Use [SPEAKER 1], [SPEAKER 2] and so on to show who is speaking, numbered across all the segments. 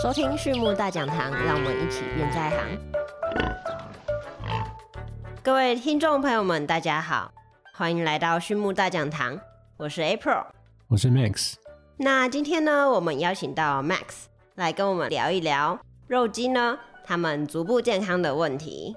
[SPEAKER 1] 收听畜牧大讲堂，让我们一起变在行。各位听众朋友们，大家好，欢迎来到畜牧大讲堂，我是 April，
[SPEAKER 2] 我是 Max。
[SPEAKER 1] 那今天呢，我们邀请到 Max 来跟我们聊一聊肉鸡呢，它们足部健康的问题。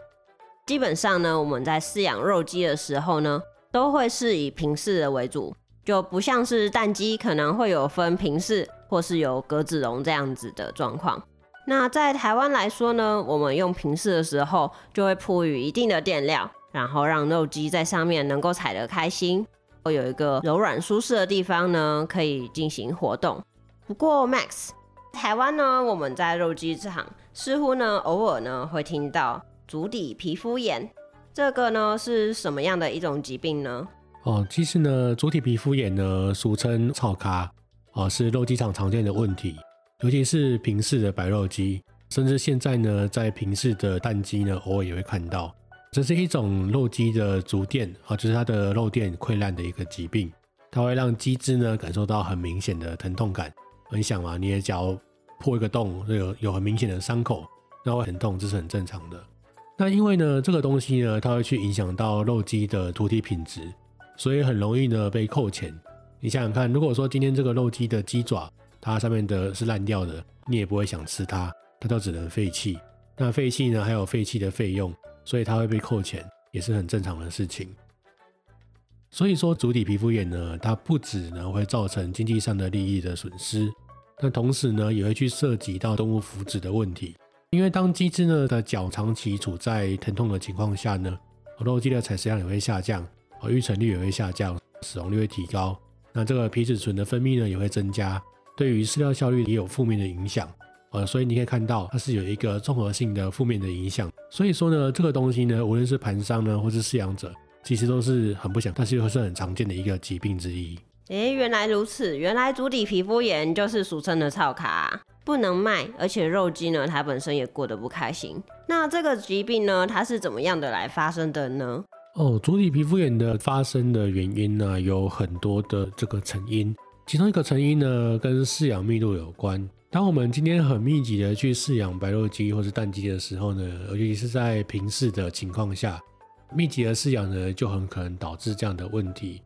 [SPEAKER 1] 基本上呢，我们在饲养肉鸡的时候呢，都会是以平饲的为主，就不像是蛋鸡可能会有分平饲或是有格子绒这样子的状况。那在台湾来说呢，我们用平视的时候，就会铺于一定的垫料，然后让肉鸡在上面能够踩得开心，会有一个柔软舒适的地方呢，可以进行活动。不过 Max，台湾呢，我们在肉鸡场似乎呢，偶尔呢会听到足底皮肤炎，这个呢是什么样的一种疾病呢？
[SPEAKER 2] 哦，其实呢，足底皮肤炎呢，俗称草咖，啊，是肉鸡场常见的问题，尤其是平视的白肉鸡，甚至现在呢，在平视的蛋鸡呢，偶尔也会看到。这是一种肉鸡的足垫啊，就是它的肉垫溃烂的一个疾病，它会让鸡只呢感受到很明显的疼痛感。你想嘛，你的脚破一个洞，有有很明显的伤口，那会很痛，这是很正常的。那因为呢，这个东西呢，它会去影响到肉鸡的土体品质，所以很容易呢被扣钱。你想想看，如果说今天这个肉鸡的鸡爪，它上面的是烂掉的，你也不会想吃它，它就只能废弃。那废弃呢，还有废弃的费用，所以它会被扣钱，也是很正常的事情。所以说，足底皮肤炎呢，它不止呢会造成经济上的利益的损失，那同时呢，也会去涉及到动物福祉的问题。因为当鸡只呢的脚长期处在疼痛的情况下呢，肉鸡的采食量也会下降，而，育成率也会下降，死亡率会提高。那这个皮质醇的分泌呢也会增加，对于饲料效率也有负面的影响。呃，所以你可以看到它是有一个综合性的负面的影响。所以说呢，这个东西呢，无论是盘商呢，或是饲养者，其实都是很不想，但是又是很常见的一个疾病之一。
[SPEAKER 1] 诶，原来如此，原来足底皮肤炎就是俗称的草卡，不能卖，而且肉鸡呢，它本身也过得不开心。那这个疾病呢，它是怎么样的来发生的呢？
[SPEAKER 2] 哦，足底皮肤炎的发生的原因呢，有很多的这个成因，其中一个成因呢，跟饲养密度有关。当我们今天很密集的去饲养白肉鸡或是蛋鸡的时候呢，尤其是在平视的情况下，密集的饲养呢，就很可能导致这样的问题。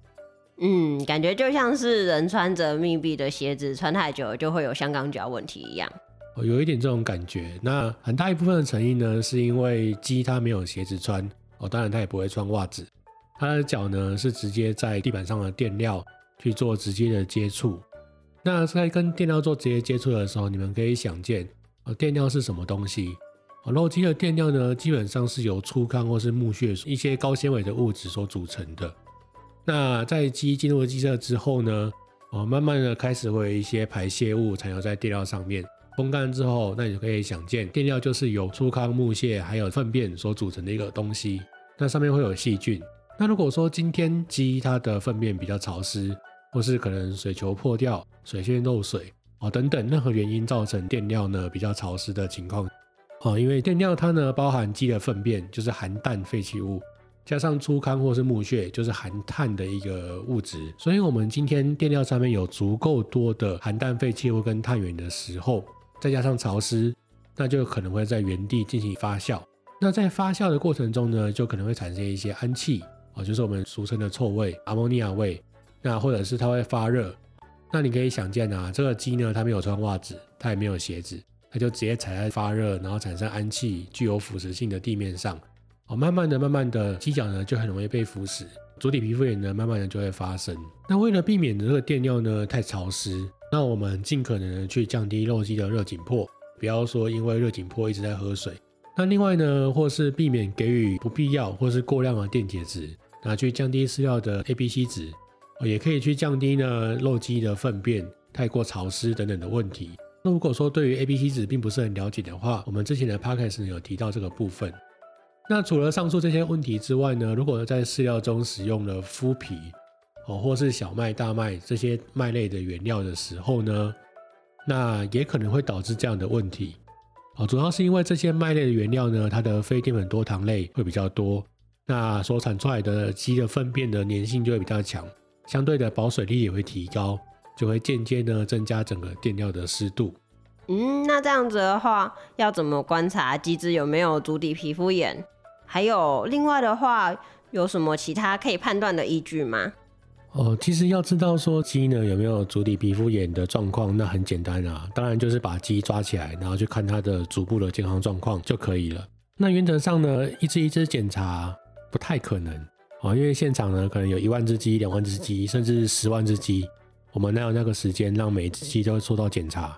[SPEAKER 1] 嗯，感觉就像是人穿着密闭的鞋子穿太久就会有香港脚问题一样。
[SPEAKER 2] 哦，有一点这种感觉。那很大一部分的成因呢，是因为鸡它没有鞋子穿，哦，当然它也不会穿袜子，它的脚呢是直接在地板上的垫料去做直接的接触。那在跟垫料做直接接触的时候，你们可以想见，哦，垫料是什么东西？哦，肉鸡的垫料呢，基本上是由粗糠或是木屑一些高纤维的物质所组成的。那在鸡进入鸡舍之后呢，哦，慢慢的开始会有一些排泄物残留在垫料上面，风干之后，那你就可以想见，垫料就是由粗糠、木屑还有粪便所组成的一个东西。那上面会有细菌。那如果说今天鸡它的粪便比较潮湿，或是可能水球破掉、水线漏水哦等等任何原因造成垫料呢比较潮湿的情况哦，因为垫料它呢包含鸡的粪便，就是含氮废弃物。加上粗糠或是木屑，就是含碳的一个物质，所以我们今天垫料上面有足够多的含氮废弃物跟碳源的时候，再加上潮湿，那就可能会在原地进行发酵。那在发酵的过程中呢，就可能会产生一些氨气哦，就是我们俗称的臭味、阿莫尼亚味。那或者是它会发热。那你可以想见啊，这个鸡呢，它没有穿袜子，它也没有鞋子，它就直接踩在发热，然后产生氨气、具有腐蚀性的地面上。哦，慢慢的、慢慢的，鸡脚呢就很容易被腐蚀，足底皮肤炎呢，慢慢的就会发生。那为了避免这个垫料呢太潮湿，那我们尽可能的去降低肉鸡的热紧迫，不要说因为热紧迫一直在喝水。那另外呢，或是避免给予不必要或是过量的电解质，那去降低饲料的 A、B、C 值，也可以去降低呢肉鸡的粪便太过潮湿等等的问题。那如果说对于 A、B、C 值并不是很了解的话，我们之前的 Podcast 有提到这个部分。那除了上述这些问题之外呢，如果在饲料中使用了麸皮哦，或是小麦、大麦这些麦类的原料的时候呢，那也可能会导致这样的问题哦。主要是因为这些麦类的原料呢，它的非淀粉多糖类会比较多，那所产出来的鸡的粪便的粘性就会比较强，相对的保水力也会提高，就会间接呢增加整个垫料的湿度。
[SPEAKER 1] 嗯，那这样子的话，要怎么观察鸡只有没有足底皮肤炎？还有另外的话，有什么其他可以判断的依据吗？
[SPEAKER 2] 哦，其实要知道说鸡呢有没有足底皮肤炎的状况，那很简单啊，当然就是把鸡抓起来，然后去看它的足部的健康状况就可以了。那原则上呢，一只一只检查不太可能哦，因为现场呢可能有一万只鸡、两万只鸡，甚至十万只鸡，我们哪有那个时间让每只鸡都受到检查？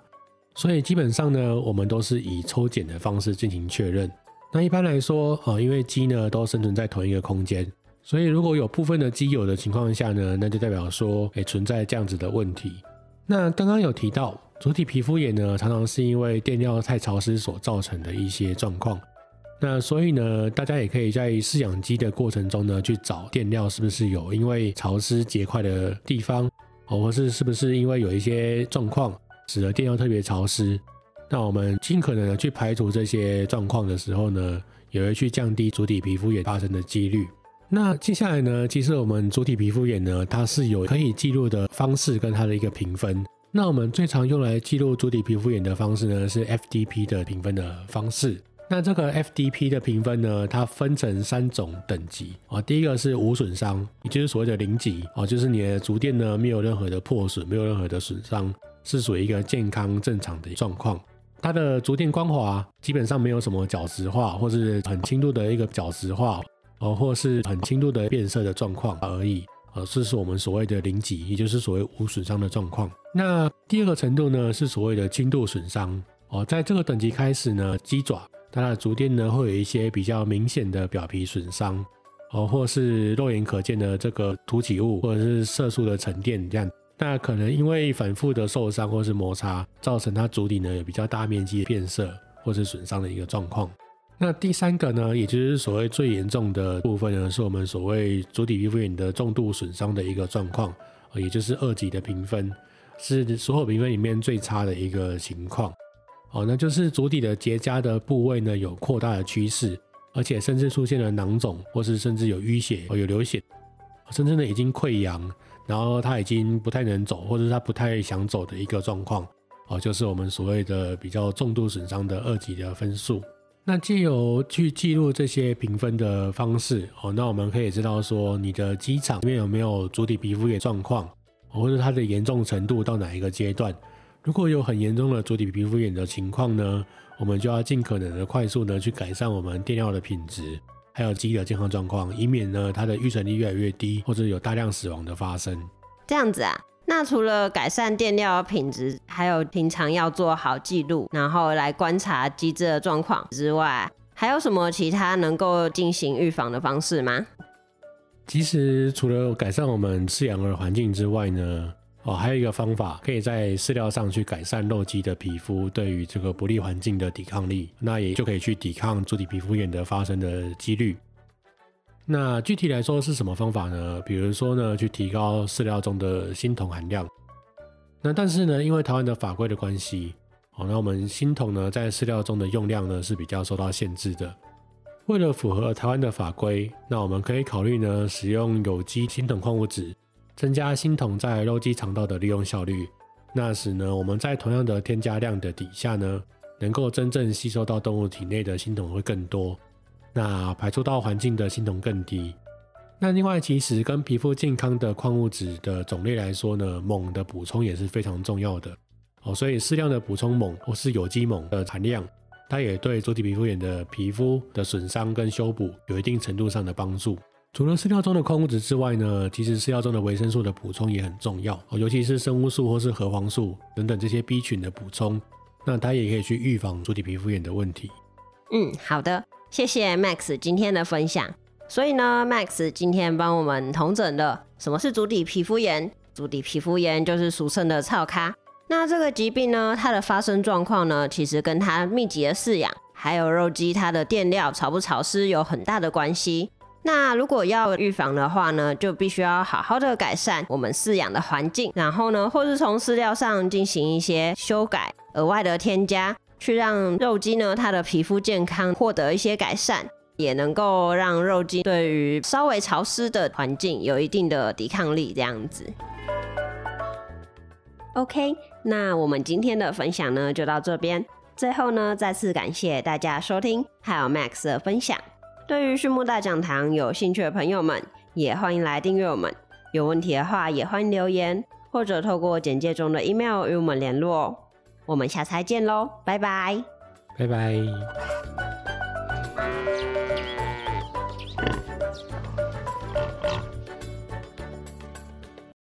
[SPEAKER 2] 所以基本上呢，我们都是以抽检的方式进行确认。那一般来说，啊，因为鸡呢都生存在同一个空间，所以如果有部分的鸡有的情况下呢，那就代表说，哎，存在这样子的问题。那刚刚有提到，主体皮肤炎呢，常常是因为垫料太潮湿所造成的一些状况。那所以呢，大家也可以在饲养鸡的过程中呢，去找垫料是不是有因为潮湿结块的地方，哦或是是不是因为有一些状况。使得电料特别潮湿，那我们尽可能的去排除这些状况的时候呢，也会去降低主体皮肤炎发生的几率。那接下来呢，其实我们主体皮肤炎呢，它是有可以记录的方式跟它的一个评分。那我们最常用来记录主体皮肤炎的方式呢，是 FDP 的评分的方式。那这个 FDP 的评分呢，它分成三种等级啊。第一个是无损伤，也就是所谓的零级啊，就是你的足垫呢没有任何的破损，没有任何的损伤。是属于一个健康正常的状况，它的足垫光滑，基本上没有什么角质化，或是很轻度的一个角质化，哦，或是很轻度的变色的状况而已，呃，这是我们所谓的零级，也就是所谓无损伤的状况。那第二个程度呢，是所谓的轻度损伤，哦，在这个等级开始呢，鸡爪它的足垫呢会有一些比较明显的表皮损伤，哦，或是肉眼可见的这个凸起物，或者是色素的沉淀这样。那可能因为反复的受伤或是摩擦，造成它足底呢有比较大面积的变色或是损伤的一个状况。那第三个呢，也就是所谓最严重的部分呢，是我们所谓足底皮肤炎的重度损伤的一个状况，也就是二级的评分，是所有评分里面最差的一个情况。哦，那就是足底的结痂的部位呢有扩大的趋势，而且甚至出现了囊肿，或是甚至有淤血哦有流血，甚至呢已经溃疡。然后他已经不太能走，或者是他不太想走的一个状况，哦，就是我们所谓的比较重度损伤的二级的分数。那借由去记录这些评分的方式，哦，那我们可以知道说你的机场里面有没有主体皮肤炎状况，或者它的严重程度到哪一个阶段。如果有很严重的主体皮肤炎的情况呢，我们就要尽可能的快速的去改善我们电料的品质。还有鸡的健康状况，以免呢它的育成率越来越低，或者有大量死亡的发生。
[SPEAKER 1] 这样子啊，那除了改善垫料品质，还有平常要做好记录，然后来观察鸡只的状况之外，还有什么其他能够进行预防的方式吗？
[SPEAKER 2] 其实除了改善我们饲养的环境之外呢？哦，还有一个方法，可以在饲料上去改善肉鸡的皮肤对于这个不利环境的抵抗力，那也就可以去抵抗主体皮肤炎的发生的几率。那具体来说是什么方法呢？比如说呢，去提高饲料中的锌铜含量。那但是呢，因为台湾的法规的关系，哦，那我们锌铜呢在饲料中的用量呢是比较受到限制的。为了符合台湾的法规，那我们可以考虑呢使用有机锌铜矿物质。增加锌铜在肉鸡肠道的利用效率，那使呢我们在同样的添加量的底下呢，能够真正吸收到动物体内的锌铜会更多，那排出到环境的锌铜更低。那另外，其实跟皮肤健康的矿物质的种类来说呢，锰的补充也是非常重要的哦。所以适量的补充锰或是有机锰的含量，它也对主体皮肤炎的皮肤的损伤跟修补有一定程度上的帮助。除了饲料中的矿物质之外呢，其实饲料中的维生素的补充也很重要哦，尤其是生物素或是核黄素等等这些 B 群的补充，那它也可以去预防主体皮肤炎的问题。
[SPEAKER 1] 嗯，好的，谢谢 Max 今天的分享。所以呢，Max 今天帮我们同整了什么是足底皮肤炎，足底皮肤炎就是俗称的草咖。那这个疾病呢，它的发生状况呢，其实跟它密集的饲养，还有肉鸡它的垫料潮不潮湿有很大的关系。那如果要预防的话呢，就必须要好好的改善我们饲养的环境，然后呢，或是从饲料上进行一些修改、额外的添加，去让肉鸡呢它的皮肤健康获得一些改善，也能够让肉鸡对于稍微潮湿的环境有一定的抵抗力，这样子。OK，那我们今天的分享呢就到这边。最后呢，再次感谢大家收听，还有 Max 的分享。对于畜牧大讲堂有兴趣的朋友们，也欢迎来订阅我们。有问题的话，也欢迎留言，或者透过简介中的 email 与我们联络。我们下次再见喽，拜拜，
[SPEAKER 2] 拜拜。